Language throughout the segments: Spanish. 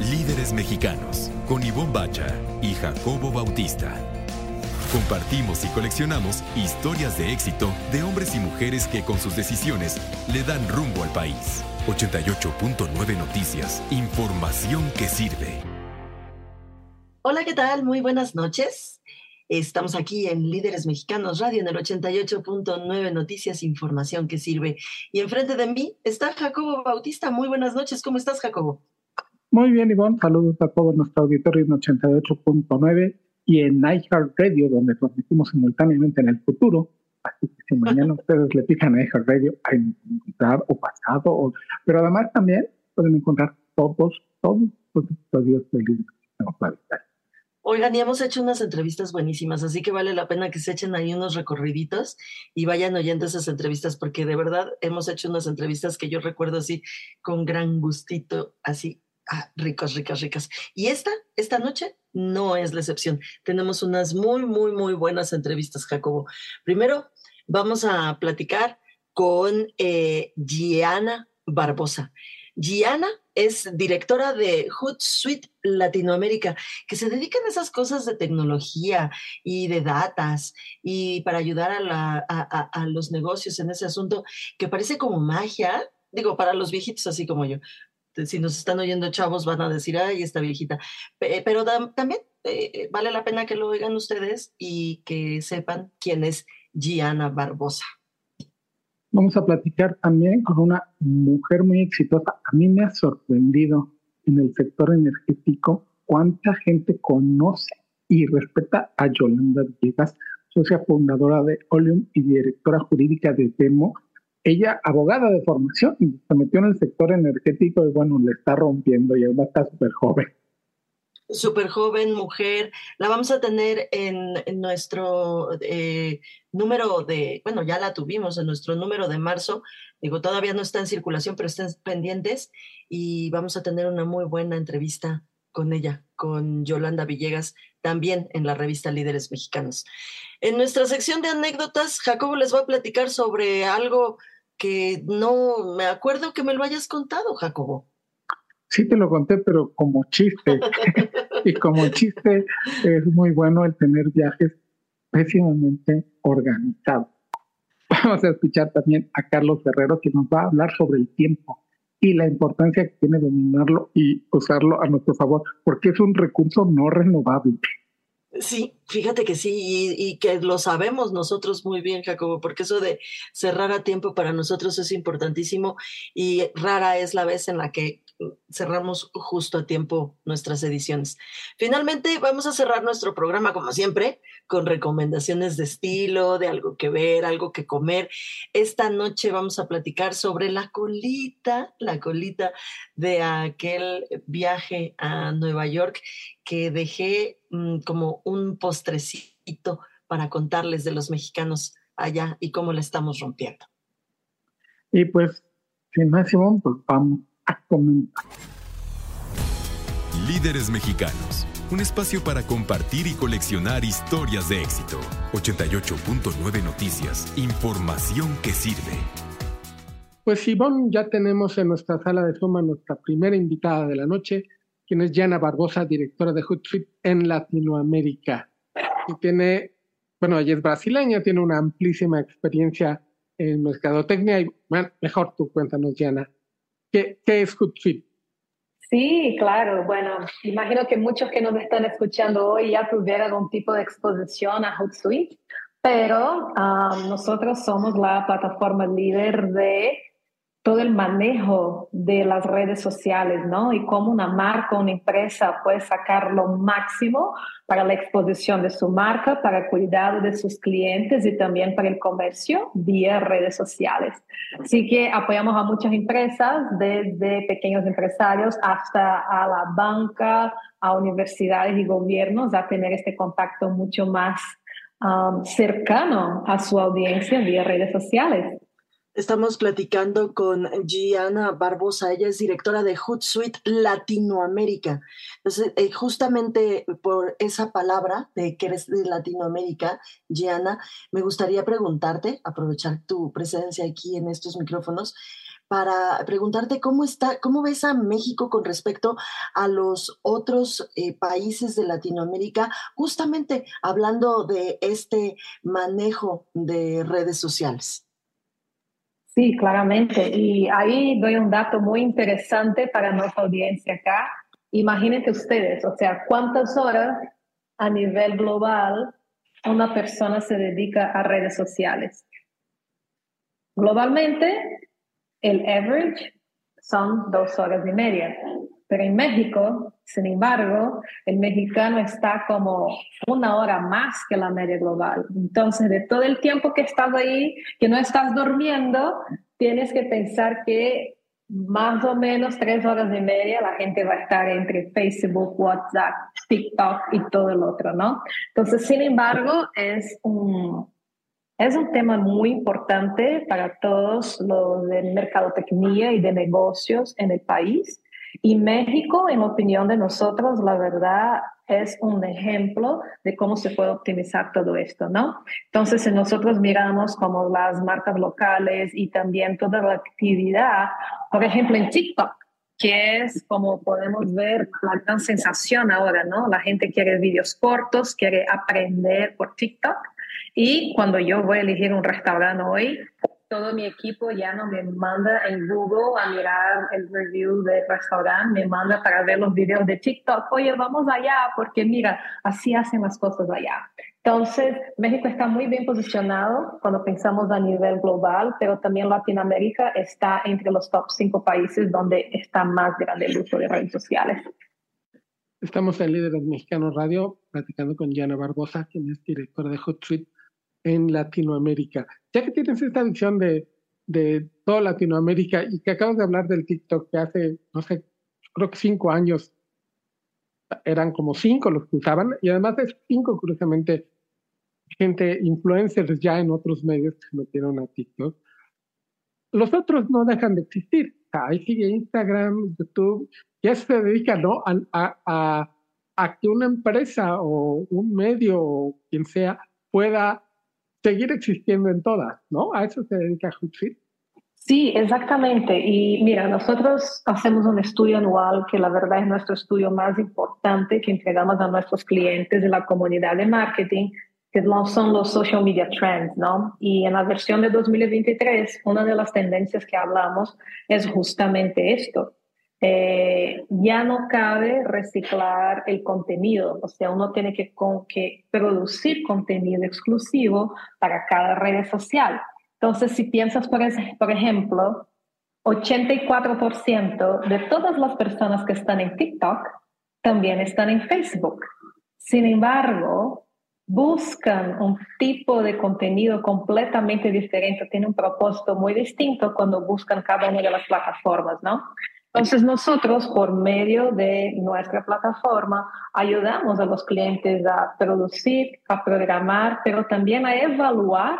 Líderes Mexicanos, con Ivonne Bacha y Jacobo Bautista. Compartimos y coleccionamos historias de éxito de hombres y mujeres que con sus decisiones le dan rumbo al país. 88.9 Noticias, información que sirve. Hola, ¿qué tal? Muy buenas noches. Estamos aquí en Líderes Mexicanos Radio en el 88.9 Noticias, información que sirve. Y enfrente de mí está Jacobo Bautista. Muy buenas noches. ¿Cómo estás, Jacobo? Muy bien, Ivonne. Saludos a todo nuestro auditorio en 88.9 y en Radio, donde transmitimos simultáneamente en el futuro. Así que si mañana ustedes le pican a Radio, hay que encontrar o pasado, o, pero además también pueden encontrar todos, todos los episodios de Líderes Mexicanos Radio. Oigan, y hemos hecho unas entrevistas buenísimas, así que vale la pena que se echen ahí unos recorriditos y vayan oyendo esas entrevistas, porque de verdad hemos hecho unas entrevistas que yo recuerdo así con gran gustito, así, ah, ricos, ricas, ricas. Y esta, esta noche, no es la excepción. Tenemos unas muy, muy, muy buenas entrevistas, Jacobo. Primero, vamos a platicar con eh, Gianna Barbosa. Gianna es directora de Hootsuite Latinoamérica, que se dedican a esas cosas de tecnología y de datas y para ayudar a, los negocios en ese asunto que parece como magia, digo, para los viejitos así como yo. Si nos están oyendo chavos van a decir, ay, esta viejita. Pero también eh, vale la pena que lo oigan ustedes y que sepan quién es Gianna Barbosa. Vamos a platicar también con una mujer muy exitosa. A mí me ha sorprendido en el sector energético cuánta gente conoce y respeta a Yolanda Villegas, socia fundadora de Oleum y directora jurídica de Demo. Ella, abogada de formación, se metió en el sector energético y bueno, le está rompiendo y además está súper joven súper joven, mujer. La vamos a tener en, nuestro eh, número de, bueno, ya la tuvimos en nuestro número de marzo. Digo, todavía no está en circulación, pero estén pendientes y vamos a tener una muy buena entrevista con ella, con Yolanda Villegas, también en la revista Líderes Mexicanos. En nuestra sección de anécdotas, Jacobo les va a platicar sobre algo que no me acuerdo que me lo hayas contado, Jacobo. Sí te lo conté, pero como chiste. y como chiste es muy bueno el tener viajes pésimamente organizados. Vamos a escuchar también a Carlos Ferrero que nos va a hablar sobre el tiempo y la importancia que tiene dominarlo y usarlo a nuestro favor, porque es un recurso no renovable. Sí, fíjate que sí, y, que lo sabemos nosotros muy bien, Jacobo, porque eso de cerrar a tiempo para nosotros es importantísimo y rara es la vez en la que cerramos justo a tiempo nuestras ediciones. Finalmente, vamos a cerrar nuestro programa, como siempre, con recomendaciones de estilo, de algo que ver, algo que comer. Esta noche vamos a platicar sobre la colita, la colita de aquel viaje a Nueva York que dejé mm, como un postrecito para contarles de los mexicanos allá y cómo la estamos rompiendo. Y pues, sin más, pues vamos Líderes Mexicanos, un espacio para compartir y coleccionar historias de éxito. 88.9 Noticias, información que sirve. Pues Ivonne, ya tenemos en nuestra sala de suma nuestra primera invitada de la noche, quien es Jana Barbosa, directora de Hootsuite en Latinoamérica. Y tiene, bueno, ella es brasileña, tiene una amplísima experiencia en mercadotecnia y, bueno, mejor tú cuéntanos, Jana, ¿Qué, es Hootsuite? Sí, claro. Bueno, imagino que muchos que nos están escuchando hoy ya tuvieron algún tipo de exposición a Hootsuite, pero um, nosotros somos la plataforma líder de todo el manejo de las redes sociales, ¿no? Y cómo una marca, una empresa puede sacar lo máximo para la exposición de su marca, para el cuidado de sus clientes y también para el comercio vía redes sociales. Así que apoyamos a muchas empresas, desde pequeños empresarios hasta a la banca, a universidades y gobiernos, a tener este contacto mucho más um, cercano a su audiencia vía redes sociales. Estamos platicando con Gianna Barbosa, ella es directora de Hootsuite Latinoamérica. Entonces, eh, justamente por esa palabra de que eres de Latinoamérica, Gianna, me gustaría preguntarte, aprovechar tu presencia aquí en estos micrófonos, para preguntarte cómo está, cómo ves a México con respecto a los otros eh, países de Latinoamérica, justamente hablando de este manejo de redes sociales. Sí, claramente. Y ahí doy un dato muy interesante para nuestra audiencia acá. Imagínense ustedes, o sea, cuántas horas a nivel global una persona se dedica a redes sociales. Globalmente, el average son dos horas y media. Pero en México, sin embargo, el mexicano está como una hora más que la media global. Entonces, de todo el tiempo que estás ahí, que no estás durmiendo, tienes que pensar que más o menos tres horas y media la gente va a estar entre Facebook, WhatsApp, TikTok y todo el otro, ¿no? Entonces, sin embargo, es un, es un tema muy importante para todos los de mercadotecnia y de negocios en el país. Y México, en opinión de nosotros, la verdad es un ejemplo de cómo se puede optimizar todo esto, ¿no? Entonces, si nosotros miramos como las marcas locales y también toda la actividad, por ejemplo, en TikTok, que es como podemos ver la gran sensación ahora, ¿no? La gente quiere vídeos cortos, quiere aprender por TikTok. Y cuando yo voy a elegir un restaurante hoy, todo mi equipo ya no me manda en Google a mirar el review del restaurante, me manda para ver los videos de TikTok. Oye, vamos allá porque mira, así hacen las cosas allá. Entonces, México está muy bien posicionado cuando pensamos a nivel global, pero también Latinoamérica está entre los top cinco países donde está más grande el uso de redes sociales. Estamos en Líderes Mexicanos Radio platicando con Diana Barbosa, quien es directora de Hootsuite en Latinoamérica. Ya que tienes esta visión de, de toda Latinoamérica y que acabas de hablar del TikTok que hace, no sé, creo que cinco años eran como cinco los que usaban y además es cinco, curiosamente, gente, influencers ya en otros medios que se metieron a TikTok. Los otros no dejan de existir. Ahí sigue Instagram, YouTube, ya se dedica ¿no? a, a, a que una empresa o un medio o quien sea pueda seguir existiendo en todas, ¿no? A eso se dedica Hootsuite. Sí, exactamente. Y mira, nosotros hacemos un estudio anual que la verdad es nuestro estudio más importante que entregamos a nuestros clientes de la comunidad de marketing, que son los social media trends, ¿no? Y en la versión de 2023, una de las tendencias que hablamos es justamente esto, eh, ya no cabe reciclar el contenido, o sea, uno tiene que, con, que producir contenido exclusivo para cada red social. Entonces, si piensas, por, por ejemplo, 84% de todas las personas que están en TikTok también están en Facebook. Sin embargo, buscan un tipo de contenido completamente diferente, tiene un propósito muy distinto cuando buscan cada una de las plataformas, ¿no? Entonces nosotros, por medio de nuestra plataforma, ayudamos a los clientes a producir, a programar, pero también a evaluar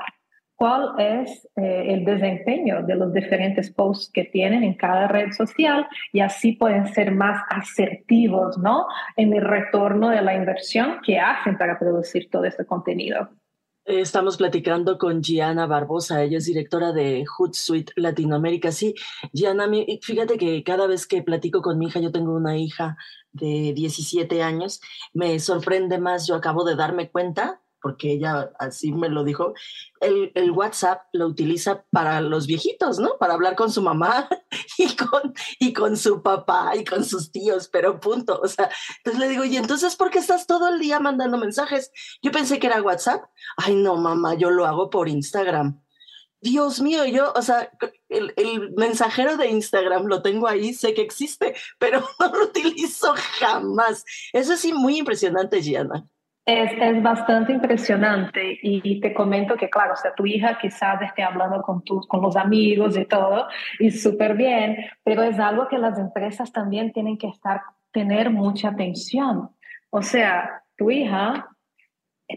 cuál es eh, el desempeño de los diferentes posts que tienen en cada red social y así pueden ser más asertivos, ¿no? En el retorno de la inversión que hacen para producir todo este contenido. Estamos platicando con Gianna Barbosa, ella es directora de Hootsuite Latinoamérica. Sí, Gianna, fíjate que cada vez que platico con mi hija, yo tengo una hija de 17 años, me sorprende más, yo acabo de darme cuenta porque ella así me lo dijo, el, WhatsApp lo utiliza para los viejitos, ¿no? Para hablar con su mamá y con, y con su papá y con sus tíos, pero punto. O sea, entonces le digo, ¿y entonces por qué estás todo el día mandando mensajes? Yo pensé que era WhatsApp. Ay, no, mamá, yo lo hago por Instagram. Dios mío, yo, o sea, el, el, mensajero de Instagram lo tengo ahí, sé que existe, pero no lo utilizo jamás. Eso sí, muy impresionante, Gianna. Es, es, bastante impresionante y, te comento que, claro, o sea, tu hija quizás esté hablando con, tus, con los amigos y todo, y súper bien, pero es algo que las empresas también tienen que estar, tener mucha atención. O sea, tu hija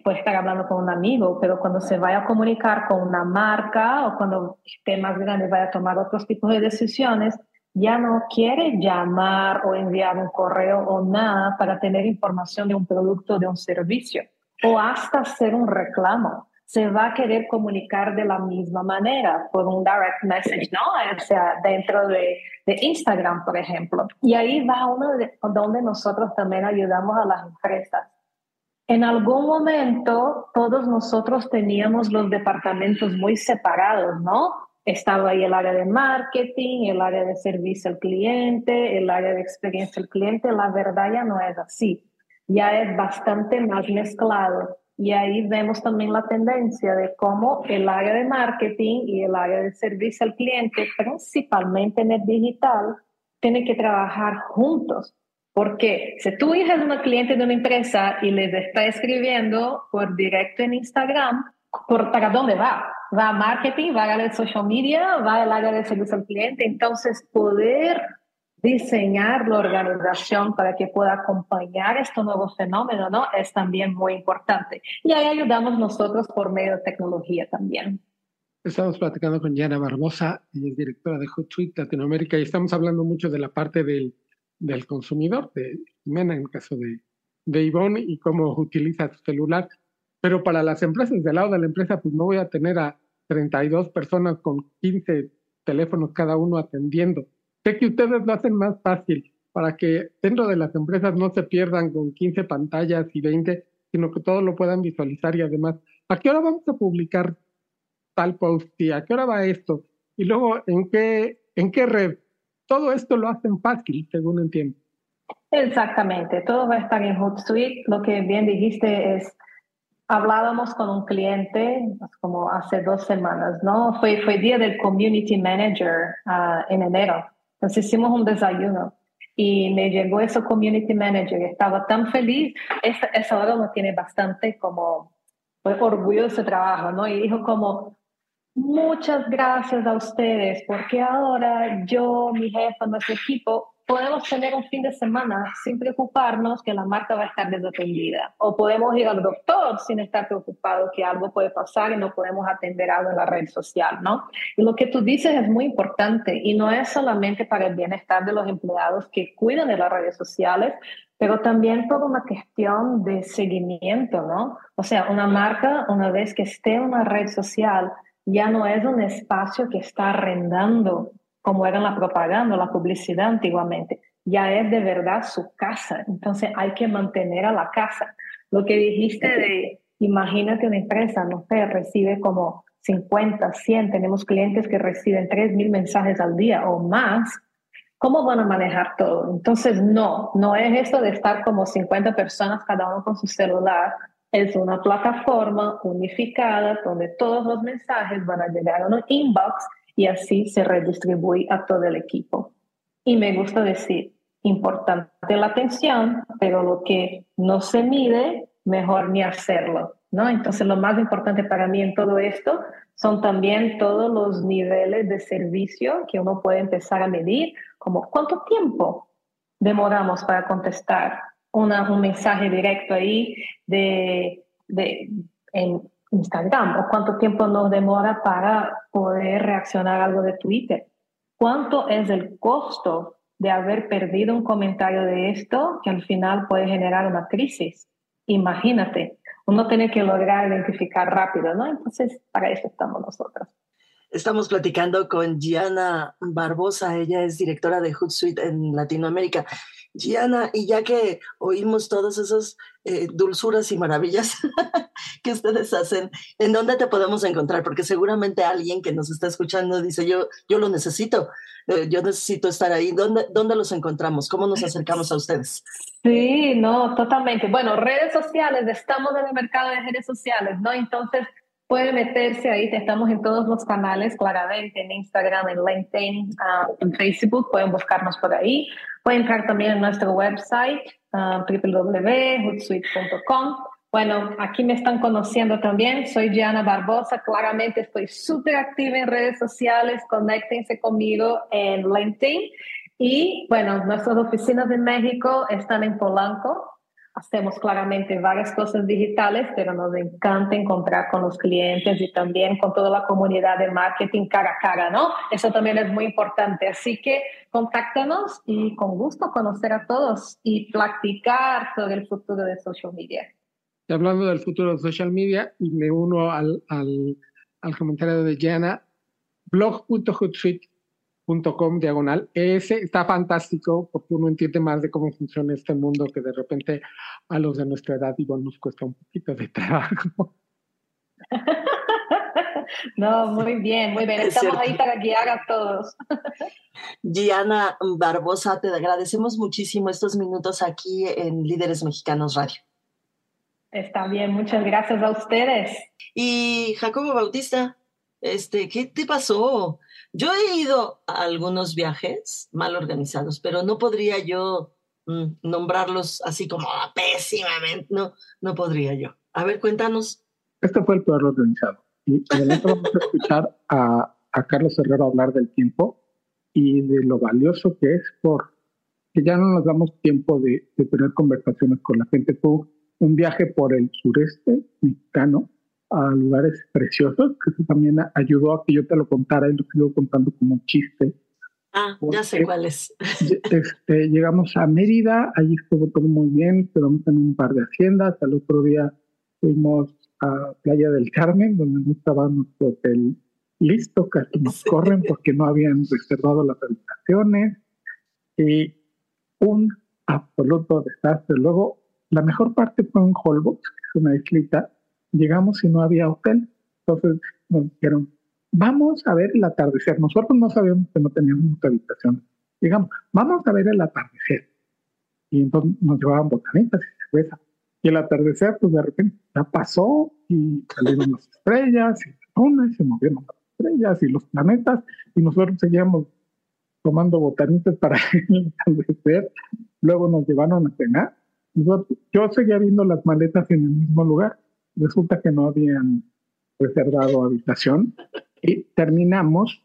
puede estar hablando con un amigo, pero cuando se vaya a comunicar con una marca o cuando esté más grande vaya a tomar otros tipos de decisiones, ya no quiere llamar o enviar un correo o nada para tener información de un producto, de un servicio, o hasta hacer un reclamo. se va a querer comunicar de la misma manera, por un direct message, ¿no? O sea, dentro de, de Instagram, por ejemplo. Y ahí va uno de, donde nosotros también ayudamos a las empresas. En algún momento, todos nosotros teníamos los departamentos muy separados, ¿no? Estaba ahí el área de marketing, el área de servicio al cliente, el área de experiencia al cliente. La verdad ya no es así. Ya es bastante más mezclado y ahí vemos también la tendencia de cómo el área de marketing y el área de servicio al cliente, principalmente en el digital, tienen que trabajar juntos. Porque si tú eres una cliente de una empresa y les está escribiendo por directo en Instagram, ¿por, ¿para dónde va? ¿Va a marketing? ¿Va a área de social media? ¿Va al área de servicio al cliente? Entonces, poder diseñar la organización para que pueda acompañar este nuevo fenómeno, ¿no? Es también muy importante. Y ahí ayudamos nosotros por medio de tecnología también. Estamos platicando con Diana Barbosa, ella es directora de Hootsuite Latinoamérica y estamos hablando mucho de la parte del, del consumidor, de Jimena en el caso de, de Ivonne y cómo utiliza su celular. Pero para las empresas, del lado de la empresa, pues no voy a tener a 32 personas con 15 teléfonos cada uno atendiendo Sé que ustedes lo hacen más fácil para que dentro de las empresas no se pierdan con 15 pantallas y 20, sino que todos lo puedan visualizar y además, ¿a qué hora vamos a publicar tal post y a qué hora va esto? Y luego, ¿en qué, en qué red? Todo esto lo hacen fácil, según entiendo. Exactamente, todo va a estar en Hootsuite. Lo que bien dijiste es, hablábamos con un cliente pues, como hace dos semanas, ¿no? Fue, fue día del Community Manager uh, en enero. Entonces hicimos un desayuno y me llegó ese community manager, estaba tan feliz, esa, esa hora me tiene bastante como orgullo de su trabajo, ¿no? Y dijo como, muchas gracias a ustedes, porque ahora yo, mi jefa, nuestro equipo, podemos tener un fin de semana sin preocuparnos que la marca va a estar desatendida. O podemos ir al doctor sin estar preocupado que algo puede pasar y no podemos atender algo en la red social, ¿no? Y lo que tú dices es muy importante y no es solamente para el bienestar de los empleados que cuidan de las redes sociales, pero también por una cuestión de seguimiento, ¿no? O sea, una marca, una vez que esté en una red social, ya no es un espacio que está arrendando como era la propaganda, la publicidad antiguamente. Ya es de verdad su casa. Entonces hay que mantener a la casa. Lo que dijiste de, imagínate una empresa, no sé, recibe como 50, 100, tenemos clientes que reciben 3.000 mensajes al día o más. ¿Cómo van a manejar todo? Entonces, no, no es esto de estar como 50 personas cada uno con su celular. Es una plataforma unificada donde todos los mensajes van a llegar a un inbox y así se redistribuye a todo el equipo. Y me gusta decir, importante la atención, pero lo que no se mide, mejor ni hacerlo, ¿no? Entonces lo más importante para mí en todo esto son también todos los niveles de servicio que uno puede empezar a medir, como cuánto tiempo demoramos para contestar una, un mensaje directo ahí de, de en, Instagram o cuánto tiempo nos demora para poder reaccionar a algo de Twitter. ¿Cuánto es el costo de haber perdido un comentario de esto que al final puede generar una crisis? Imagínate, uno tiene que lograr identificar rápido, ¿no? Entonces, para eso estamos nosotros. Estamos platicando con Gianna Barbosa, ella es directora de Hootsuite en Latinoamérica. Gianna, y ya que oímos todas esas eh, dulzuras y maravillas que ustedes hacen, ¿en dónde te podemos encontrar? Porque seguramente alguien que nos está escuchando dice, yo, yo lo necesito, eh, yo necesito estar ahí. ¿Dónde, ¿Dónde los encontramos? ¿Cómo nos acercamos a ustedes? Sí, no, totalmente. Bueno, redes sociales, estamos en el mercado de redes sociales, ¿no? Entonces, Puede meterse ahí, estamos en todos los canales, claramente, en Instagram, en LinkedIn, ah, en Facebook, pueden buscarnos por ahí. Pueden entrar también en nuestro website, uh, www.hootsuite.com. Bueno, aquí me están conociendo también, soy Gianna Barbosa, claramente estoy súper activa en redes sociales, conéctense conmigo en LinkedIn. Y bueno, nuestras oficinas de México están en Polanco, hacemos claramente varias cosas digitales, pero nos encanta encontrar con los clientes y también con toda la comunidad de marketing cara a cara, ¿no? Eso también es muy importante. Así que contáctanos y con gusto conocer a todos y platicar sobre el futuro de social media. Y hablando del futuro de social media, me uno al, al, comentario de Jana, blog.hootsuite.com diagonal. Ese está fantástico porque uno entiende más de cómo funciona este mundo que de repente a los de nuestra edad igual nos cuesta un poquito de trabajo. No, muy bien, muy bien. Estamos ahí para guiar a todos. Gianna Barbosa, te agradecemos muchísimo estos minutos aquí en Líderes Mexicanos Radio. Está bien, muchas gracias a ustedes. Y Jacobo Bautista, este, ¿qué te pasó? Yo he ido a algunos viajes mal organizados, pero no podría yo mm, nombrarlos así como pésimamente, no, no podría yo. A ver, cuéntanos. Este fue el peor organizado. Y adelante vamos a escuchar a, a Carlos Herrero hablar del tiempo y de lo valioso que es por que ya no nos damos tiempo de, de tener conversaciones con la gente. Fue un viaje por el sureste mexicano a lugares preciosos, que eso también ayudó a que yo te lo contara y lo sigo contando como un chiste. Ah, ya sé cuál es. Este, llegamos a Mérida, allí estuvo todo muy bien, quedamos en un par de haciendas, al otro día fuimos a Playa del Carmen, donde no estaba nuestro hotel listo, casi nos corren porque no habían reservado las habitaciones y un absoluto desastre. Luego, la mejor parte fue en Holbox, que es una islita. Llegamos y no había hotel. Entonces nos dijeron, vamos a ver el atardecer. Nosotros no sabíamos que no teníamos habitación. Llegamos, vamos a ver el atardecer. Y entonces nos llevaban botanitas y cerveza. Y el atardecer, pues de repente ya pasó y salieron las estrellas y la luna y se movieron las estrellas y los planetas y nosotros seguíamos tomando botanitas para el atardecer. Luego nos llevaron a cenar. Yo seguía viendo las maletas en el mismo lugar. Resulta que no habían reservado habitación y terminamos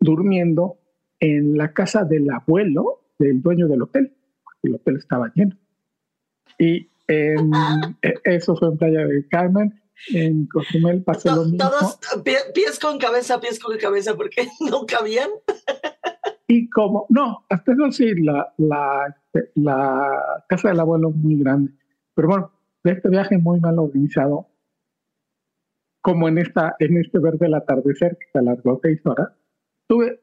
durmiendo en la casa del abuelo del dueño del hotel. El hotel estaba lleno. Y e, eso fue en Playa del Carmen. En Cozumel pasé lo mismo. Todos pies con cabeza, pies con cabeza, porque no cabían. y como, no, hasta eso sí, la, la, la casa del abuelo muy grande. Pero bueno, de este viaje muy mal organizado, como en, esta, en este verde del atardecer que se alargó seis horas, tuve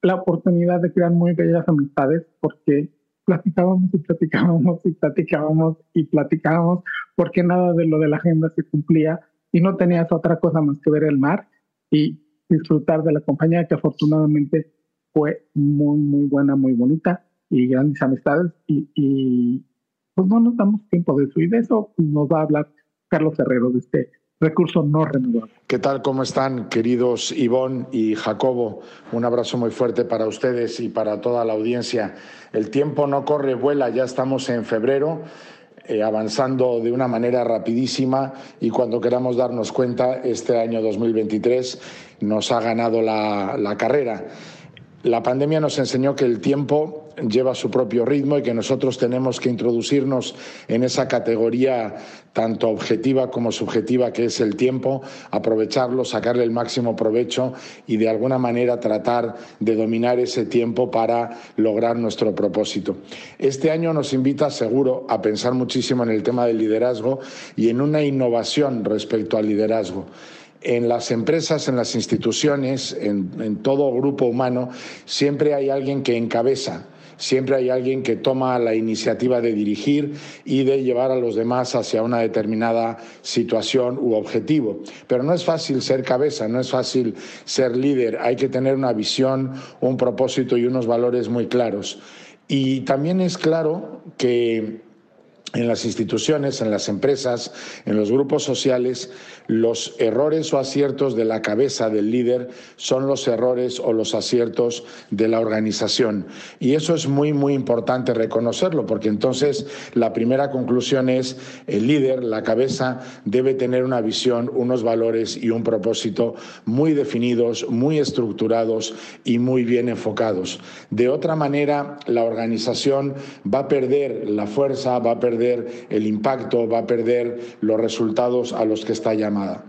la oportunidad de crear muy bellas amistades porque platicábamos y platicábamos y platicábamos y platicábamos porque nada de lo de la agenda se cumplía y no tenías otra cosa más que ver el mar y disfrutar de la compañía que afortunadamente fue muy, muy buena, muy bonita y grandes amistades y, y pues no nos damos tiempo de eso y de eso nos va a hablar Carlos Herrero de este recurso no renovable. ¿Qué tal? ¿Cómo están, queridos Ivón y Jacobo? Un abrazo muy fuerte para ustedes y para toda la audiencia. El tiempo no corre, vuela, ya estamos en febrero. Eh, avanzando de una manera rapidísima y cuando queramos darnos cuenta, este año 2023 nos ha ganado la, la carrera. La pandemia nos enseñó que el tiempo lleva su propio ritmo y que nosotros tenemos que introducirnos en esa categoría tanto objetiva como subjetiva que es el tiempo, aprovecharlo, sacarle el máximo provecho y de alguna manera tratar de dominar ese tiempo para lograr nuestro propósito. Este año nos invita seguro a pensar muchísimo en el tema del liderazgo y en una innovación respecto al liderazgo en las empresas, en las instituciones, en, todo grupo humano, siempre hay alguien que encabeza, siempre hay alguien que toma la iniciativa de dirigir y de llevar a los demás hacia una determinada situación u objetivo. Pero no es fácil ser cabeza, no es fácil ser líder, hay que tener una visión, un propósito y unos valores muy claros. Y también es claro que en las instituciones, en las empresas, en los grupos sociales, los errores o aciertos de la cabeza del líder son los errores o los aciertos de la organización. Y eso es muy, muy importante reconocerlo, porque entonces la primera conclusión es el líder, la cabeza, debe tener una visión, unos valores y un propósito muy definidos, muy estructurados y muy bien enfocados. De otra manera, la organización va a perder la fuerza, va a perder el impacto, va a perder los resultados a los que está llamando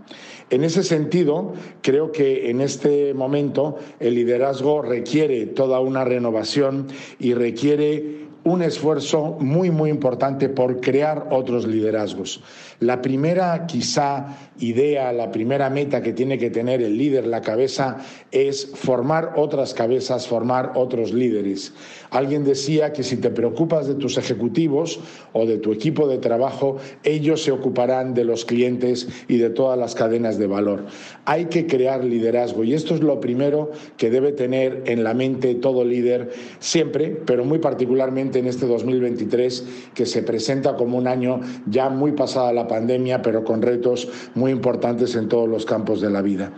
en ese sentido, creo que en este momento el liderazgo requiere toda una renovación y requiere un esfuerzo muy, muy importante por crear otros liderazgos. La primera quizá idea, la primera meta que tiene que tener el líder, la cabeza, es formar otras cabezas, formar otros líderes. Alguien decía que si te preocupas de tus ejecutivos o de tu equipo de trabajo, ellos se ocuparán de los clientes y de todas las cadenas de valor. Hay que crear liderazgo y esto es lo primero que debe tener en la mente todo líder siempre, pero muy particularmente en este 2023 que se presenta como un año ya muy pasada la pandemia, pero con retos muy importantes en todos los campos de la vida.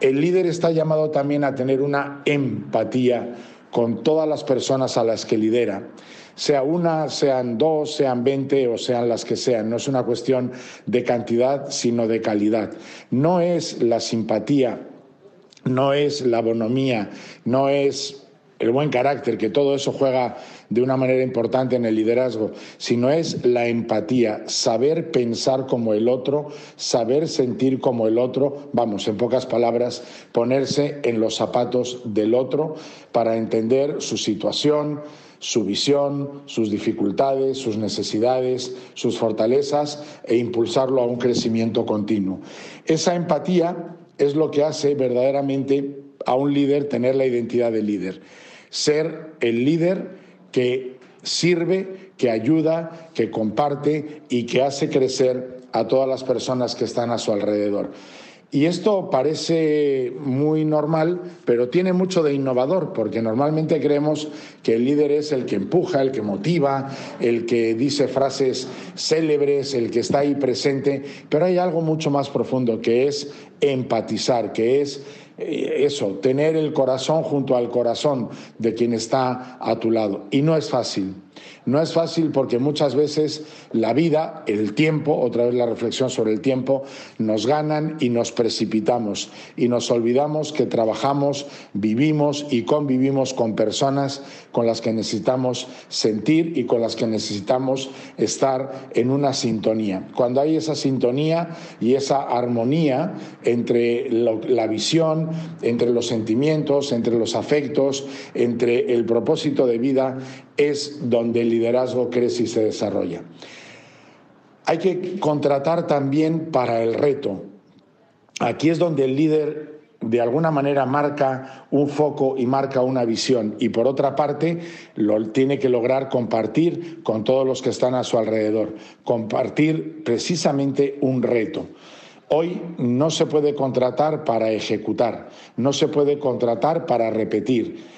El líder está llamado también a tener una empatía con todas las personas a las que lidera sea una, sean dos, sean veinte o sean las que sean. No es una cuestión de cantidad, sino de calidad. No es la simpatía, no es la bonomía, no es el buen carácter, que todo eso juega de una manera importante en el liderazgo, sino es la empatía, saber pensar como el otro, saber sentir como el otro, vamos, en pocas palabras, ponerse en los zapatos del otro para entender su situación, su visión, sus dificultades, sus necesidades, sus fortalezas e impulsarlo a un crecimiento continuo. Esa empatía es lo que hace verdaderamente a un líder tener la identidad de líder ser el líder que sirve, que ayuda, que comparte y que hace crecer a todas las personas que están a su alrededor. Y esto parece muy normal, pero tiene mucho de innovador, porque normalmente creemos que el líder es el que empuja, el que motiva, el que dice frases célebres, el que está ahí presente, pero hay algo mucho más profundo, que es empatizar, que es eso, tener el corazón junto al corazón de quien está a tu lado. Y no es fácil. No es fácil porque muchas veces la vida, el tiempo, otra vez la reflexión sobre el tiempo, nos ganan y nos precipitamos y nos olvidamos que trabajamos, vivimos y convivimos con personas con las que necesitamos sentir y con las que necesitamos estar en una sintonía. Cuando hay esa sintonía y esa armonía entre la visión, entre los sentimientos, entre los afectos, entre el propósito de vida, es donde el liderazgo crece y se desarrolla. Hay que contratar también para el reto. Aquí es donde el líder de alguna manera marca un foco y marca una visión y por otra parte lo tiene que lograr compartir con todos los que están a su alrededor, compartir precisamente un reto. Hoy no se puede contratar para ejecutar, no se puede contratar para repetir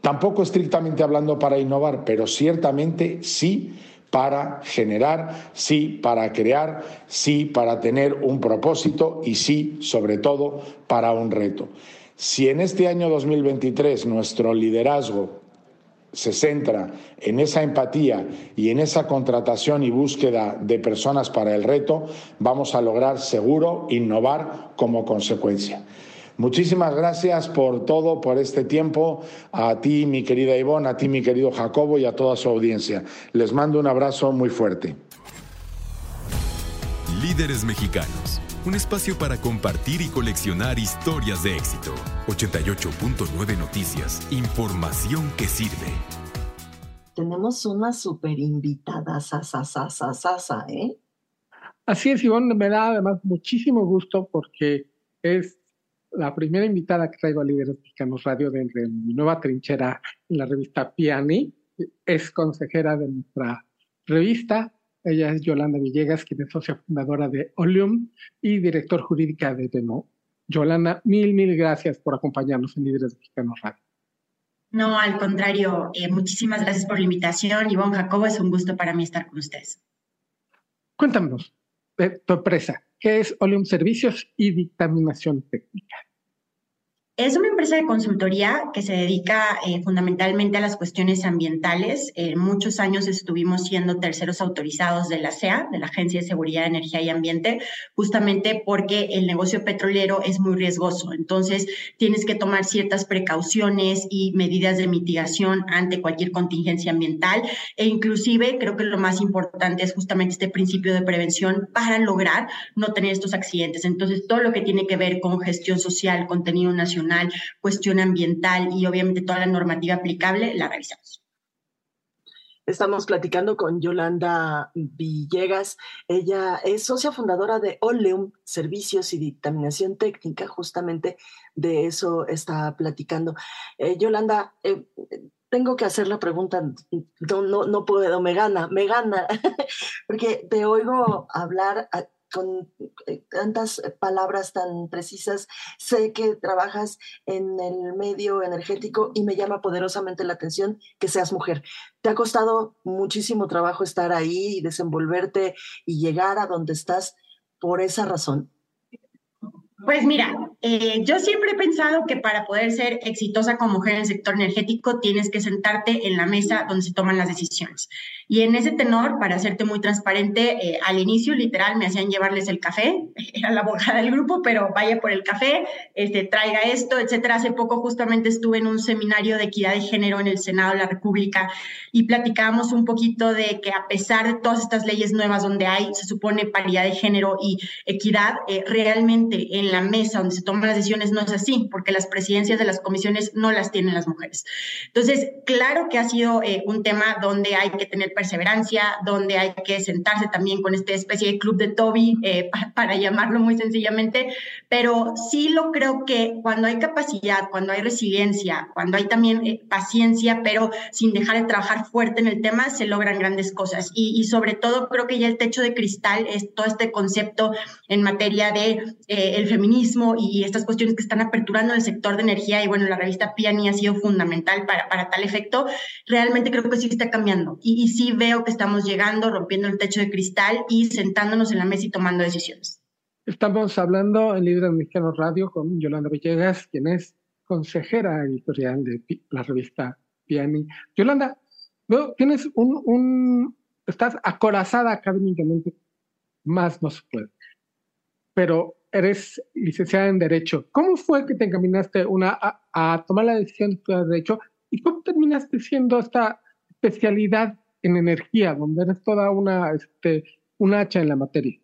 Tampoco estrictamente hablando para innovar, pero ciertamente sí para generar, sí para crear, sí para tener un propósito y sí, sobre todo, para un reto. Si en este año 2023 nuestro liderazgo se centra en esa empatía y en esa contratación y búsqueda de personas para el reto, vamos a lograr seguro innovar como consecuencia. Muchísimas gracias por todo, por este tiempo. A ti, mi querida Ivonne, a ti, mi querido Jacobo y a toda su audiencia. Les mando un abrazo muy fuerte. Líderes Mexicanos. Un espacio para compartir y coleccionar historias de éxito. 88.9 Noticias. Información que sirve. Tenemos una super invitada, sasa, ¿eh? Así es, Ivonne, me da además muchísimo gusto porque es la primera invitada que traigo a Líderes Mexicanos Radio de, mi nueva trinchera en la revista Piani es consejera de nuestra revista. Ella es Yolanda Villegas, quien es socia fundadora de Olium y director jurídica de Demo. Yolanda, mil, mil gracias por acompañarnos en Líderes Mexicanos Radio. No, al contrario, eh, muchísimas gracias por la invitación. Ivonne Jacobo, es un gusto para mí estar con ustedes. Cuéntanos de tu empresa, ¿Qué es Oleum Servicios y Dictaminación Técnica? Es una empresa de consultoría que se dedica eh, fundamentalmente a las cuestiones ambientales. Eh, muchos años estuvimos siendo terceros autorizados de la CEA, de la Agencia de Seguridad Energía y Ambiente, justamente porque el negocio petrolero es muy riesgoso. Entonces, tienes que tomar ciertas precauciones y medidas de mitigación ante cualquier contingencia ambiental. E inclusive, creo que lo más importante es justamente este principio de prevención para lograr no tener estos accidentes. Entonces, todo lo que tiene que ver con gestión social, contenido nacional, cuestión ambiental y obviamente toda la normativa aplicable, la revisamos. Estamos platicando con Yolanda Villegas. Ella es socia fundadora de Oleum Servicios y Dictaminación Técnica. Justamente de eso está platicando. Eh, Yolanda, eh, tengo que hacer la pregunta. No, no, no puedo, me gana, me gana. Porque te oigo hablar con eh, tantas palabras tan precisas. Sé que trabajas en el medio energético y me llama poderosamente la atención que seas mujer. ¿Te ha costado muchísimo trabajo estar ahí y desenvolverte y llegar a donde estás por esa razón? Pues mira, eh, yo siempre he pensado que para poder ser exitosa como mujer en el sector energético tienes que sentarte en la mesa donde se toman las decisiones. Y en ese tenor, para hacerte muy transparente, eh, al inicio literal me hacían llevarles el café, era la abogada del grupo, pero vaya por el café, este, traiga esto, etcétera. Hace poco justamente estuve en un seminario de equidad de género en el Senado de la República y platicábamos un poquito de que a pesar de todas estas leyes nuevas donde hay, se supone paridad de género y equidad, eh, realmente en la mesa donde se toman las decisiones no es así, porque las presidencias de las comisiones no las tienen las mujeres. Entonces, claro que ha sido eh, un tema donde hay que tener perseverancia, donde hay que sentarse también con esta especie de club de Toby, eh, para, llamarlo muy sencillamente, pero sí lo creo que cuando hay capacidad, cuando hay resiliencia, cuando hay también eh, paciencia, pero sin dejar de trabajar fuerte en el tema, se logran grandes cosas. Y, sobre todo creo que ya el techo de cristal es todo este concepto en materia de el feminismo feminismo y estas cuestiones que están aperturando el sector de energía y bueno, la revista Piani ha sido fundamental para, para tal efecto, realmente creo que sí está cambiando y, y sí veo que estamos llegando, rompiendo el techo de cristal y sentándonos en la mesa y tomando decisiones. Estamos hablando en Libre Mexicano Radio con Yolanda Villegas, quien es consejera editorial de la revista Piani. Yolanda, tienes un, un, estás acorazada académicamente, más no se puede. Pero eres licenciada en Derecho. ¿Cómo fue que te encaminaste una, a, tomar la decisión de Derecho? ¿Y cómo terminaste siendo esta especialidad en energía, donde eres toda una, este, hacha en la materia?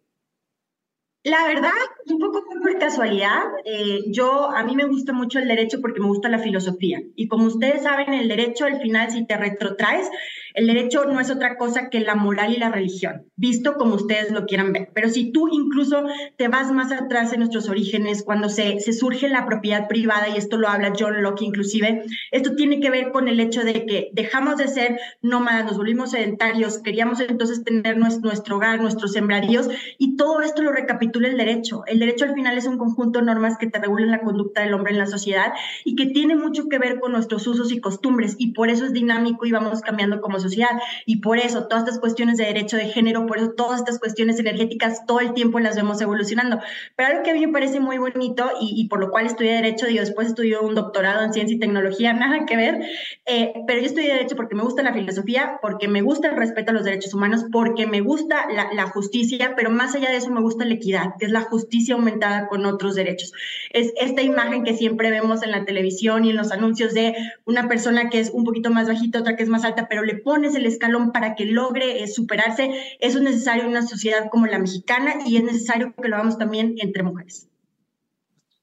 La verdad, un poco por casualidad, eh, yo a mí me gusta mucho el derecho porque me gusta la filosofía. Y como ustedes saben, el derecho al final, si te retrotraes, el derecho no es otra cosa que la moral y la religión, visto como ustedes lo quieran ver. Pero si tú incluso te vas más atrás en nuestros orígenes, cuando se, se surge la propiedad privada, y esto lo habla John Locke inclusive, esto tiene que ver con el hecho de que dejamos de ser nómadas, nos volvimos sedentarios, queríamos entonces tener nuestro, hogar, nuestros sembradíos, y todo esto lo recapitula el derecho. El derecho al final es un conjunto de normas que te regulan la conducta del hombre en la sociedad y que tiene mucho que ver con nuestros usos y costumbres, y por eso es dinámico y vamos cambiando como sociedad. Y por eso todas estas cuestiones de derecho de género, por eso todas estas cuestiones energéticas, todo el tiempo las vemos evolucionando. Pero algo que a mí me parece muy bonito y, por lo cual estudié derecho, digo, después estudié un doctorado en ciencia y tecnología, nada que ver, eh, pero yo estudié derecho porque me gusta la filosofía, porque me gusta el respeto a los derechos humanos, porque me gusta la, la justicia, pero más allá de eso me gusta la equidad, que es la justicia aumentada con otros derechos. Es esta imagen que siempre vemos en la televisión y en los anuncios de una persona que es un poquito más bajita, otra que es más alta, pero le pones el escalón para que logre eh, superarse. Eso es necesario en una sociedad como la mexicana y es necesario que lo hagamos también entre mujeres.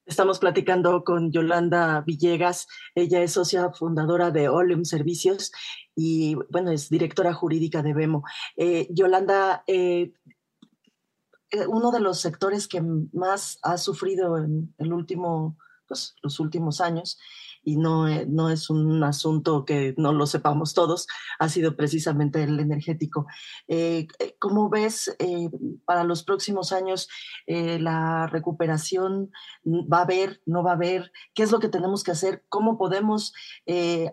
Estamos platicando con Yolanda Villegas. Ella es socia fundadora de Oleum Servicios y, bueno, es directora jurídica de BEMO. Eh, Yolanda, eh, uno de los sectores que más ha sufrido en el último, pues, los últimos años y no, eh, no es un asunto que no lo sepamos todos, ha sido precisamente el energético. Eh, eh, ¿Cómo ves para los próximos años la recuperación? ¿Va a haber? ¿No va a haber? ¿Qué es lo que tenemos que hacer? ¿Cómo podemos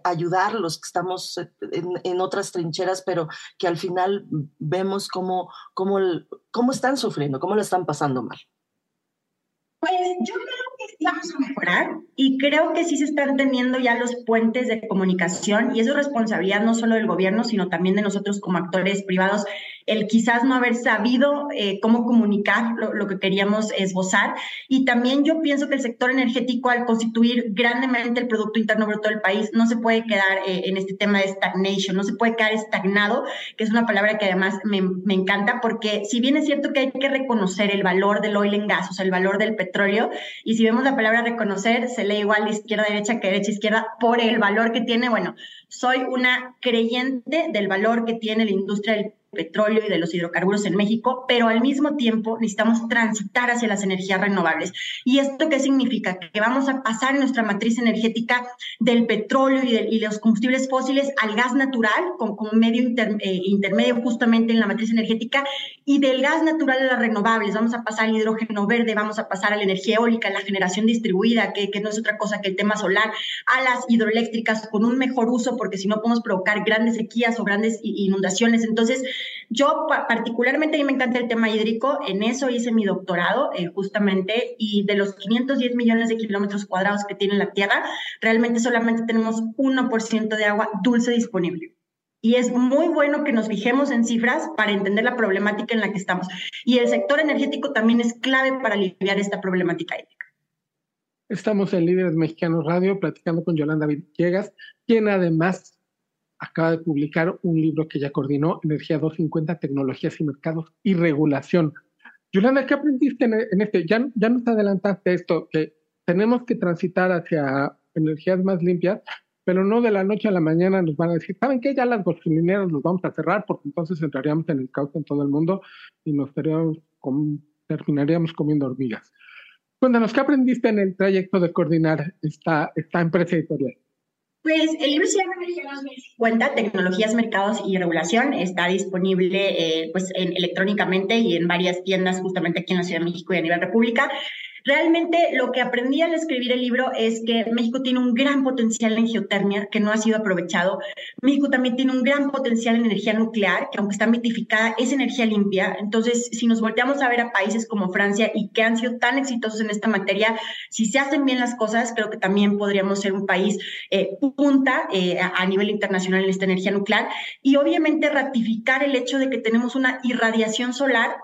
ayudar los que estamos en, otras trincheras, pero que al final vemos cómo, cómo, cómo están sufriendo, cómo lo están pasando mal? Pues yo creo vamos a mejorar y creo que sí se están teniendo ya los puentes de comunicación y eso es responsabilidad no solo del gobierno, sino también de nosotros como actores privados el quizás no haber sabido eh, cómo comunicar lo, que queríamos esbozar. Y también yo pienso que el sector energético, al constituir grandemente el Producto Interno Bruto del país, no se puede quedar eh, en este tema de stagnation, no se puede quedar estagnado, que es una palabra que además me, me, encanta, porque si bien es cierto que hay que reconocer el valor del oil and gas, o sea, el valor del petróleo, y si vemos la palabra reconocer, se lee igual de izquierda derecha que derecha izquierda por el valor que tiene, bueno, soy una creyente del valor que tiene la industria del petróleo y de los hidrocarburos en México, pero al mismo tiempo necesitamos transitar hacia las energías renovables. ¿Y esto qué significa? Que vamos a pasar nuestra matriz energética del petróleo y de, los combustibles fósiles al gas natural como, medio eh, intermedio justamente en la matriz energética y del gas natural a las renovables. Vamos a pasar al hidrógeno verde, vamos a pasar a la energía eólica, la generación distribuida, que, que no es otra cosa que el tema solar, a las hidroeléctricas con un mejor uso, porque si no podemos provocar grandes sequías o grandes inundaciones. Entonces, yo particularmente, a mí me encanta el tema hídrico, en eso hice mi doctorado eh, justamente, y de los 510 millones de kilómetros cuadrados que tiene la Tierra, realmente solamente tenemos 1% de agua dulce disponible. Y es muy bueno que nos fijemos en cifras para entender la problemática en la que estamos. Y el sector energético también es clave para aliviar esta problemática hídrica. Estamos en Líderes Mexicanos Radio platicando con Yolanda Villegas, quien además acaba de publicar un libro que ya coordinó, Energía 250, Tecnologías y Mercados y Regulación. Yolanda, ¿qué aprendiste en, este? Ya, ya nos adelantaste esto, que tenemos que transitar hacia energías más limpias, pero no de la noche a la mañana nos van a decir, ¿saben qué? Ya las gasolineras los vamos a cerrar porque entonces entraríamos en el caos en todo el mundo y nos terminaríamos comiendo hormigas. Cuéntanos, ¿qué aprendiste en el trayecto de coordinar esta, esta empresa editorial? Pues el libro se llama Energía 2050, Tecnologías, Mercados y Regulación. Está disponible eh, pues, electrónicamente y en varias tiendas justamente aquí en la Ciudad de México y a nivel república. Realmente lo que aprendí al escribir el libro es que México tiene un gran potencial en geotermia que no ha sido aprovechado. México también tiene un gran potencial en energía nuclear, que aunque está mitificada, es energía limpia. Entonces, si nos volteamos a ver a países como Francia y que han sido tan exitosos en esta materia, si se hacen bien las cosas, creo que también podríamos ser un país eh, punta eh, a nivel internacional en esta energía nuclear. Y obviamente ratificar el hecho de que tenemos una irradiación solar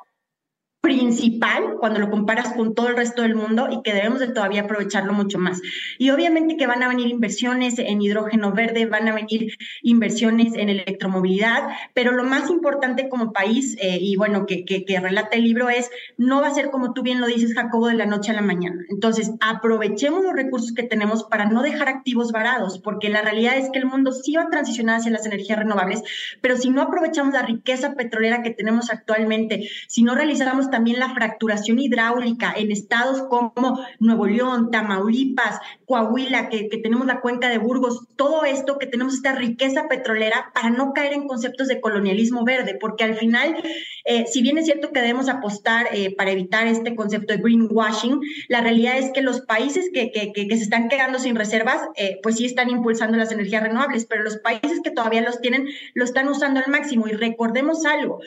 principal cuando lo comparas con todo el resto del mundo y que debemos de todavía aprovecharlo mucho más. Y obviamente que van a venir inversiones en hidrógeno verde, van a venir inversiones en electromovilidad, pero lo más importante como país, eh, y bueno, que, que, que, relata el libro es, no va a ser como tú bien lo dices, Jacobo, de la noche a la mañana. Entonces, aprovechemos los recursos que tenemos para no dejar activos varados, porque la realidad es que el mundo sí va a transicionar hacia las energías renovables, pero si no aprovechamos la riqueza petrolera que tenemos actualmente, si no realizamos también la fracturación hidráulica en estados como Nuevo León, Tamaulipas, Coahuila, que, tenemos la cuenca de Burgos, todo esto que tenemos esta riqueza petrolera para no caer en conceptos de colonialismo verde, porque al final, eh, si bien es cierto que debemos apostar eh, para evitar este concepto de greenwashing, la realidad es que los países que, se están quedando sin reservas, eh, pues sí están impulsando las energías renovables, pero los países que todavía los tienen, lo están usando al máximo. Y recordemos algo,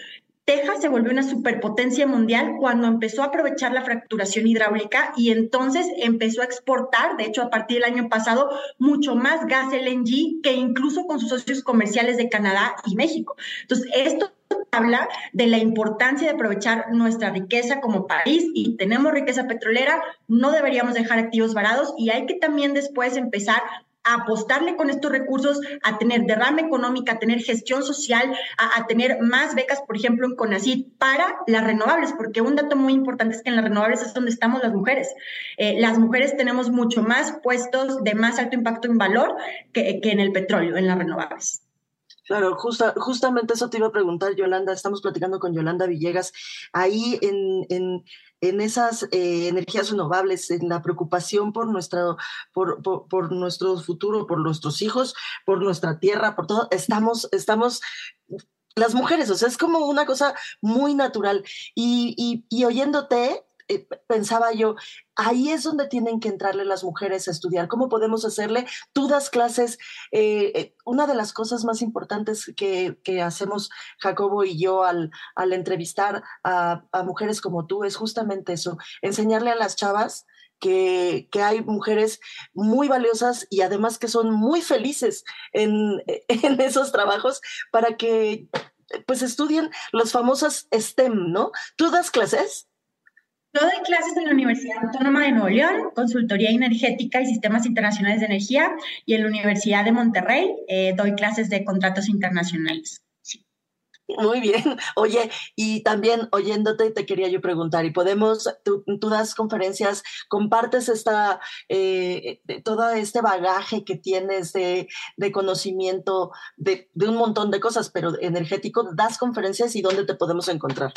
Texas se volvió una superpotencia mundial cuando empezó a aprovechar la fracturación hidráulica y entonces empezó a exportar, de hecho a partir del año pasado, mucho más gas LNG que incluso con sus socios comerciales de Canadá y México. Entonces, esto habla de la importancia de aprovechar nuestra riqueza como país y tenemos riqueza petrolera, no deberíamos dejar activos varados y hay que también después empezar apostarle con estos recursos a tener derrama económica, a tener gestión social, a, tener más becas, por ejemplo, en CONACYT para las renovables, porque un dato muy importante es que en las renovables es donde estamos las mujeres. Eh, las mujeres tenemos mucho más puestos de más alto impacto en valor que, en el petróleo, en las renovables. Claro, justa, justamente eso te iba a preguntar, Yolanda. Estamos platicando con Yolanda Villegas. Ahí en en esas eh, energías renovables, en la preocupación por, nuestra, por, por, nuestro futuro, por nuestros hijos, por nuestra tierra, por todo, estamos, estamos las mujeres, o sea, es como una cosa muy natural. Y, y, y oyéndote, eh, pensaba yo, ahí es donde tienen que entrarle las mujeres a estudiar. ¿Cómo podemos hacerle? Tú das clases. Eh, eh, una de las cosas más importantes que, hacemos Jacobo y yo al, al entrevistar a, mujeres como tú es justamente eso, enseñarle a las chavas que, hay mujeres muy valiosas y además que son muy felices en, en esos trabajos para que pues estudien los famosos STEM, ¿no? ¿Tú das clases? Yo doy clases en la Universidad Autónoma de Nuevo León, Consultoría Energética y Sistemas Internacionales de Energía, y en la Universidad de Monterrey eh, doy clases de contratos internacionales. Muy bien. Oye, y también oyéndote te quería yo preguntar, ¿y podemos, tú, das conferencias, compartes esta, eh, todo este bagaje que tienes de, conocimiento de, de, un montón de cosas, pero energético, das conferencias y dónde te podemos encontrar?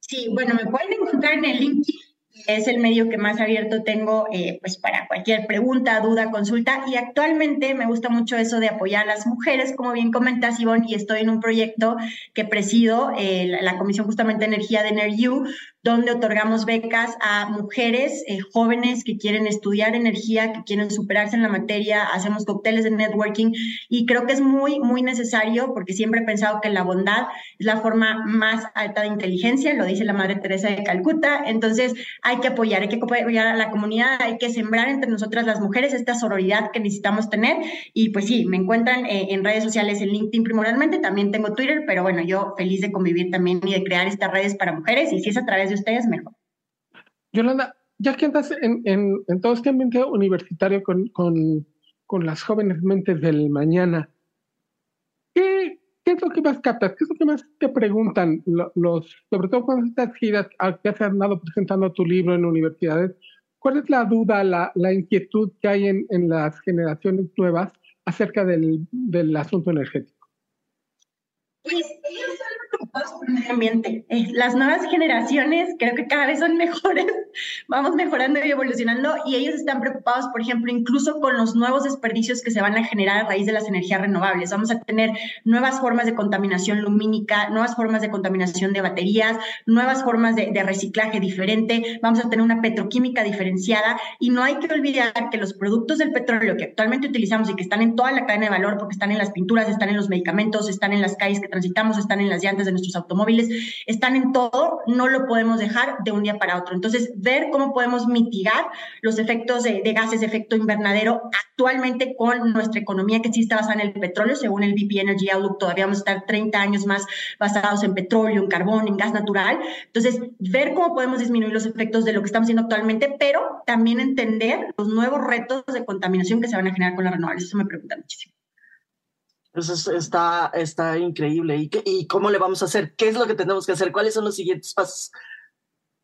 Sí, bueno, me pueden encontrar en el LinkedIn es el medio que más abierto tengo eh, pues para cualquier pregunta, duda, consulta. Y actualmente me gusta mucho eso de apoyar a las mujeres, como bien comentas, Ivonne, y estoy en un proyecto que presido, eh, la, Comisión justamente Energía de EnerU, donde otorgamos becas a mujeres eh, jóvenes que quieren estudiar energía, que quieren superarse en la materia, hacemos cócteles de networking y creo que es muy, muy necesario porque siempre he pensado que la bondad es la forma más alta de inteligencia, lo dice la Madre Teresa de Calcuta, entonces hay que apoyar, hay que apoyar a la comunidad, hay que sembrar entre nosotras las mujeres esta sororidad que necesitamos tener. Y pues sí, me encuentran eh, en redes sociales, en LinkedIn primordialmente, también tengo Twitter, pero bueno, yo feliz de convivir también y de crear estas redes para mujeres y si es a través de ustedes, mejor. Yolanda, ya que andas en, en, todo este ambiente universitario con, con, con, las jóvenes mentes del mañana, ¿qué, ¿qué, es lo que más captas? ¿Qué es lo que más te preguntan los, sobre todo cuando estas giras que has andado presentando tu libro en universidades? ¿Cuál es la duda, la, la inquietud que hay en, en, las generaciones nuevas acerca del, del asunto energético? Pues ellos por el medio ambiente. Eh, las nuevas generaciones creo que cada vez son mejores, vamos mejorando y evolucionando y ellos están preocupados, por ejemplo, incluso con los nuevos desperdicios que se van a generar a raíz de las energías renovables. Vamos a tener nuevas formas de contaminación lumínica, nuevas formas de contaminación de baterías, nuevas formas de, de reciclaje diferente, vamos a tener una petroquímica diferenciada y no hay que olvidar que los productos del petróleo que actualmente utilizamos y que están en toda la cadena de valor, porque están en las pinturas, están en los medicamentos, están en las calles que transitamos, están en las llantas de nuestros automóviles, están en todo, no lo podemos dejar de un día para otro. Entonces, ver cómo podemos mitigar los efectos de, gases de efecto invernadero actualmente con nuestra economía que sí está basada en el petróleo, según el BP Energy Outlook, todavía vamos a estar 30 años más basados en petróleo, en carbón, en gas natural. Entonces, ver cómo podemos disminuir los efectos de lo que estamos haciendo actualmente, pero también entender los nuevos retos de contaminación que se van a generar con las renovables. Eso me pregunta muchísimo. Eso está, está increíble. ¿Y, ¿Y cómo le vamos a hacer? ¿Qué es lo que tenemos que hacer? ¿Cuáles son los siguientes pasos?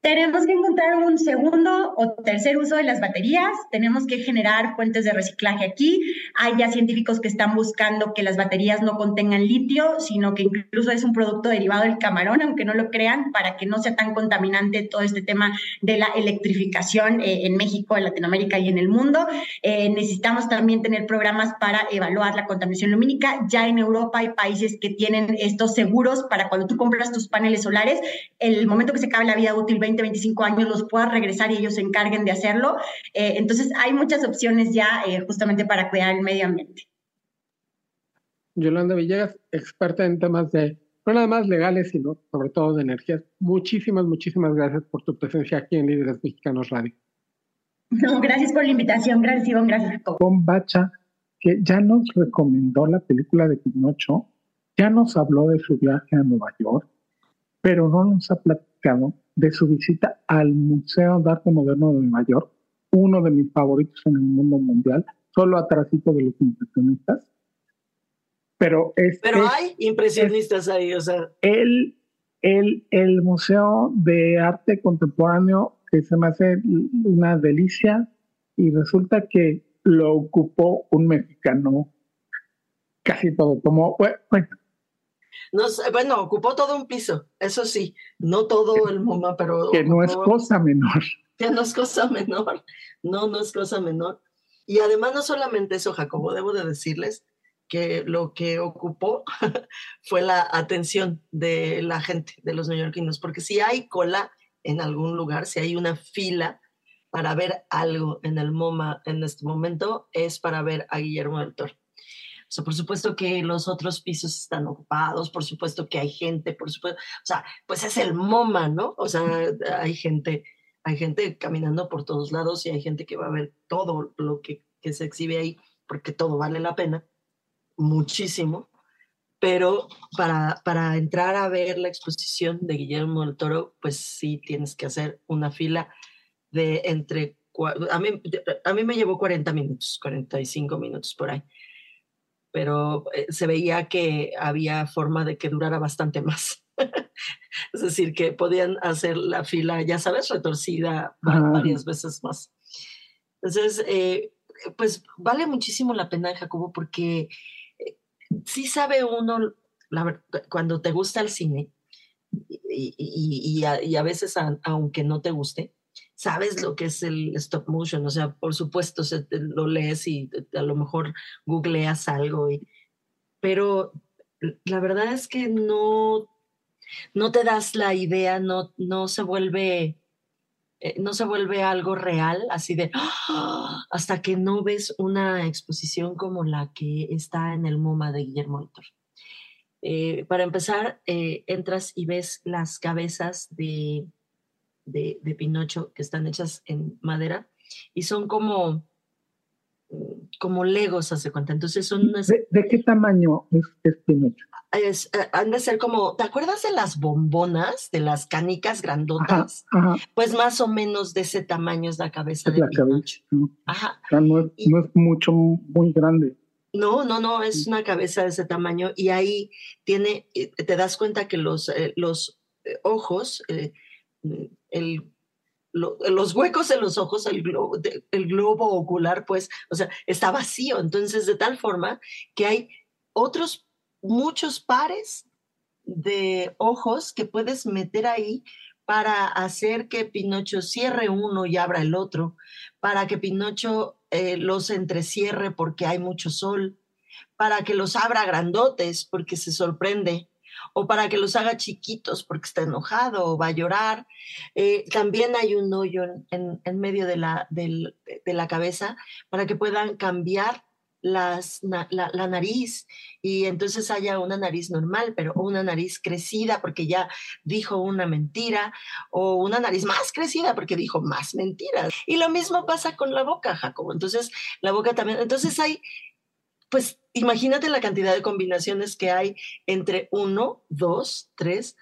Tenemos que encontrar un segundo o tercer uso de las baterías, tenemos que generar fuentes de reciclaje aquí. Hay ya científicos que están buscando que las baterías no contengan litio, sino que incluso es un producto derivado del camarón, aunque no lo crean, para que no sea tan contaminante todo este tema de la electrificación eh, en México, en Latinoamérica y en el mundo. Eh, necesitamos también tener programas para evaluar la contaminación lumínica. Ya en Europa hay países que tienen estos seguros para cuando tú compras tus paneles solares, el momento que se acabe la vida útil 20 25 años los pueda regresar y ellos se encarguen de hacerlo. Eh, entonces, hay muchas opciones ya eh, justamente para cuidar el medio ambiente. Yolanda Villegas, experta en temas de, no nada más legales, sino sobre todo de energías. Muchísimas, muchísimas gracias por tu presencia aquí en Líderes Mexicanos Radio. No, gracias por la invitación, gracias Ivonne, gracias Jacob. Con Bacha, que ya nos recomendó la película de Pinocho, ya nos habló de su viaje a Nueva York, pero no nos ha platicado de su visita al Museo de Arte Moderno de Nueva York, uno de mis favoritos en el mundo mundial, solo atrásito de los impresionistas. Pero, es, Pero hay impresionistas ahí, o sea. El, el, el Museo de Arte Contemporáneo, que se me hace una delicia, y resulta que lo ocupó un mexicano casi todo. Como, bueno, bueno, ocupó todo un piso, eso sí, no todo el MoMA, pero... Que no es cosa menor. Que no es cosa menor, no, no es cosa menor. Y además no solamente eso, Jacobo, debo de decirles que lo que ocupó fue la atención de la gente, de los neoyorquinos, porque si hay cola en algún lugar, si hay una fila para ver algo en el MoMA en este momento, es para ver a Guillermo del Toro. O sea, por supuesto que los otros pisos están ocupados, por supuesto que hay gente, por supuesto, o sea, pues es el MoMA, ¿no? O sea, hay gente, hay gente caminando por todos lados y hay gente que va a ver todo lo que, que se exhibe ahí, porque todo vale la pena, muchísimo. Pero para, para entrar a ver la exposición de Guillermo del Toro, pues sí tienes que hacer una fila de entre a mí, a mí me llevó 40 minutos, 45 minutos por ahí pero eh, se veía que había forma de que durara bastante más. es decir, que podían hacer la fila, ya sabes, retorcida varias veces más. Entonces, eh, pues vale muchísimo la pena, Jacobo, porque eh, sí sabe uno, cuando te gusta el cine, y, a, veces aunque no te guste, sabes lo que es el stop motion, o sea, por supuesto lo lees y a lo mejor googleas algo, pero la verdad es que no, no te das la idea, no, no se vuelve... Eh, no se vuelve algo real, así de ¡ah! hasta que no ves una exposición como la que está en el MoMA de Guillermo del eh, para empezar, eh, entras y ves las cabezas de, de, Pinocho que están hechas en madera y son como, como legos, hace cuenta. Entonces son ¿De, qué tamaño es, Pinocho? Es, eh, han de ser como, ¿te acuerdas de las bombonas, de las canicas grandotas? Pues más o menos de ese tamaño es la cabeza de Pinocho. Ajá. no es mucho, muy grande. No, no, no, es una cabeza de ese tamaño y ahí tiene, eh, te das cuenta que los, eh, los eh, el, los huecos en los ojos, el globo, el globo ocular, pues, o sea, está vacío. Entonces, de tal forma que hay otros muchos pares de ojos que puedes meter ahí para hacer que Pinocho cierre uno y abra el otro, para que Pinocho eh, los entrecierre porque hay mucho sol, para que los abra grandotes porque se sorprende, o para que los haga chiquitos porque está enojado o va a llorar. Eh, también hay un hoyo en, medio de la, de la cabeza para que puedan cambiar las, la, nariz y entonces haya una nariz normal, pero una nariz crecida porque ya dijo una mentira, o una nariz más crecida porque dijo más mentiras. Y lo mismo pasa con la boca, Jacobo. Entonces, la boca también. Entonces hay, pues imagínate la cantidad de combinaciones que hay entre uno, dos, tres,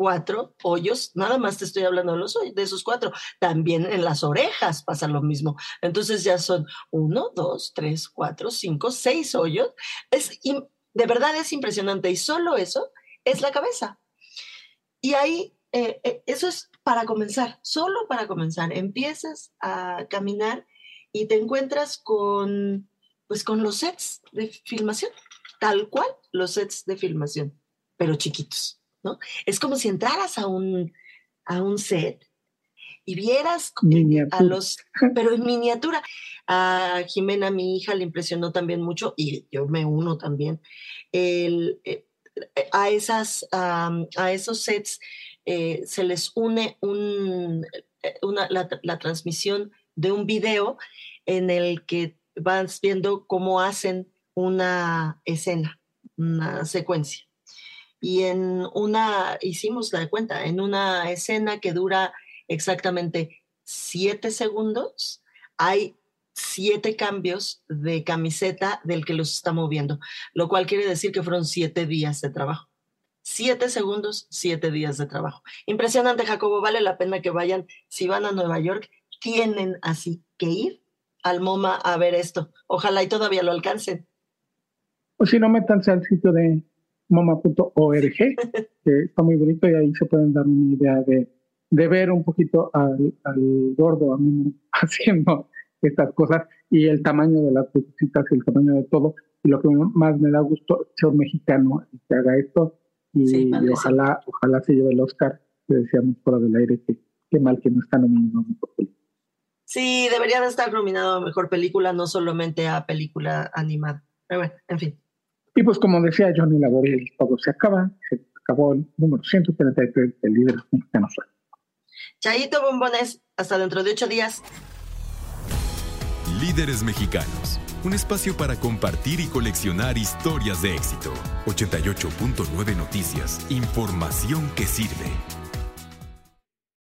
cuatro hoyos, nada más te estoy hablando de los de esos cuatro, también en las orejas pasa lo mismo. Entonces ya son uno, dos, tres, cuatro, cinco, seis hoyos. Es, de verdad es impresionante y solo eso es la cabeza. Y ahí, eh, eh, eso es para comenzar, solo para comenzar. Empiezas a caminar y te encuentras con, pues con los sets de filmación, tal cual los sets de filmación, pero chiquitos. Es como si entraras a un, a un set y vieras a los, pero en miniatura. A Jimena, mi hija, le impresionó también mucho, y yo me uno también, el, eh, a, esas, a esos sets eh, se les une un, eh, una, la, la, transmisión de un video en el que vas viendo cómo hacen una escena, una secuencia y en una, hicimos la cuenta, en una escena que dura exactamente siete segundos, hay siete cambios de camiseta del que los está moviendo, lo cual quiere decir que fueron siete días de trabajo. Siete segundos, siete días de trabajo. Impresionante, Jacobo, vale la pena que vayan. Si van a Nueva York, tienen así que ir al MoMA a ver esto. Ojalá y todavía lo alcancen. O si no, métanse al sitio de moma.org, que está muy bonito y ahí se pueden dar una idea de, de ver un poquito al, al, gordo a mí haciendo estas cosas y el tamaño de las cositas y el tamaño de todo. Y lo que más me da gusto es ser mexicano que haga esto y, ojalá, ojalá se lleve el Oscar, que decíamos fuera del aire que qué mal que no está nominado mejor película. Sí, debería de estar nominado a mejor película, no solamente a película animada. Pero bueno, en fin. Y pues como decía Johnny Laboriel, todo se acaba, se acabó el número 133 del líder mexicano. Chayito bombones, hasta dentro de ocho días. Líderes mexicanos, un espacio para compartir y coleccionar historias de éxito. 88.9 Noticias, información que sirve.